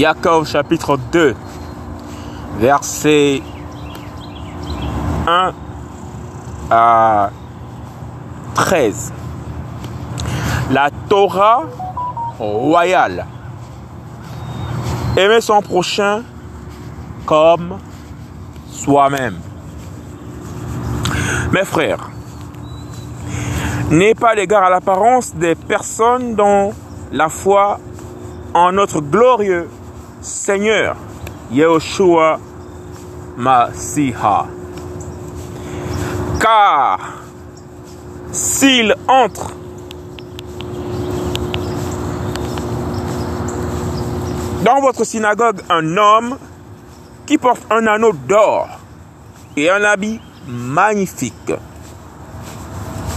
Jacob chapitre 2, verset 1 à 13. La Torah royale. Aimer son prochain comme soi-même. Mes frères, n'ayez pas l'égard à l'apparence des personnes dont la foi en notre glorieux Seigneur Yahushua Masiha. Car s'il entre dans votre synagogue un homme qui porte un anneau d'or et un habit magnifique,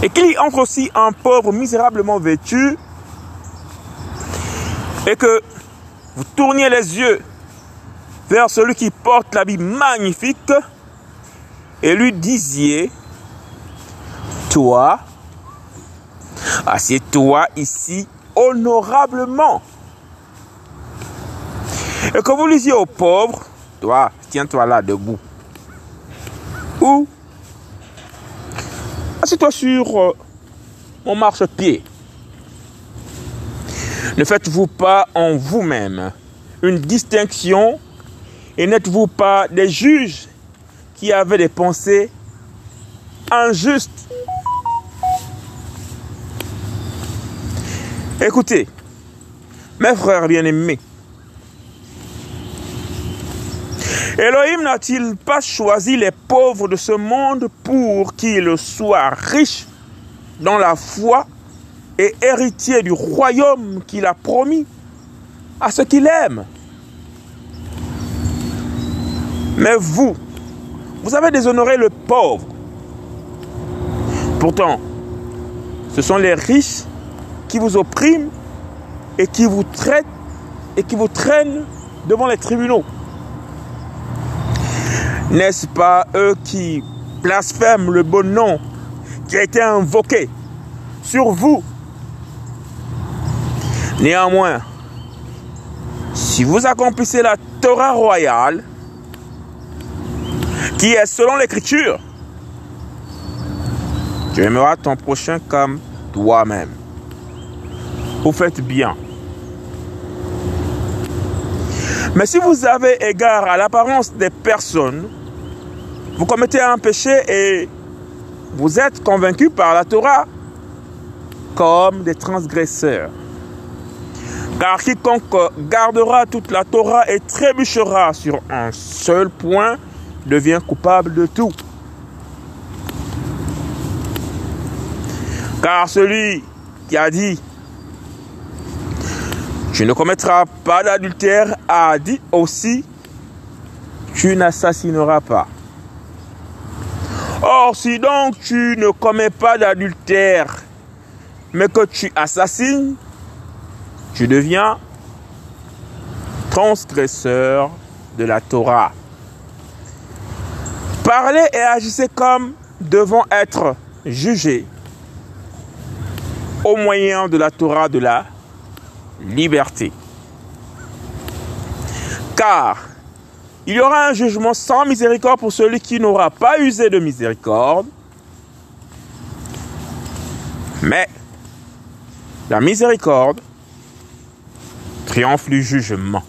et qu'il y entre aussi un pauvre misérablement vêtu, et que vous tourniez les yeux vers celui qui porte l'habit magnifique et lui disiez, toi, assieds-toi ici honorablement. Et que vous lisiez au pauvre, toi, tiens-toi là debout. Ou, assieds-toi sur euh, mon marchepied. Ne faites-vous pas en vous-même une distinction et n'êtes-vous pas des juges qui avaient des pensées injustes? Écoutez, mes frères bien-aimés, Elohim n'a-t-il pas choisi les pauvres de ce monde pour qu'ils soient riches dans la foi? Et héritier du royaume qu'il a promis à ceux qu'il aime. Mais vous, vous avez déshonoré le pauvre. Pourtant, ce sont les riches qui vous oppriment et qui vous traitent et qui vous traînent devant les tribunaux. N'est-ce pas eux qui blasphèment le bon nom qui a été invoqué sur vous Néanmoins, si vous accomplissez la Torah royale, qui est selon l'écriture, tu aimeras ton prochain comme toi-même. Vous faites bien. Mais si vous avez égard à l'apparence des personnes, vous commettez un péché et vous êtes convaincu par la Torah comme des transgresseurs. Car quiconque gardera toute la Torah et trébuchera sur un seul point devient coupable de tout. Car celui qui a dit tu ne commettras pas d'adultère a dit aussi tu n'assassineras pas. Or, si donc tu ne commets pas d'adultère, mais que tu assassines, tu deviens transgresseur de la Torah. Parlez et agissez comme devant être jugés au moyen de la Torah de la liberté. Car il y aura un jugement sans miséricorde pour celui qui n'aura pas usé de miséricorde. Mais la miséricorde triomphe du jugement.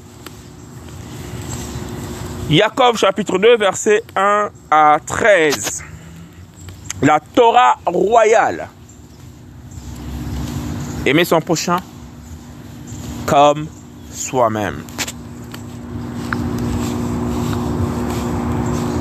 Jacob chapitre 2 verset 1 à 13. La Torah royale. Aimer son prochain comme soi-même.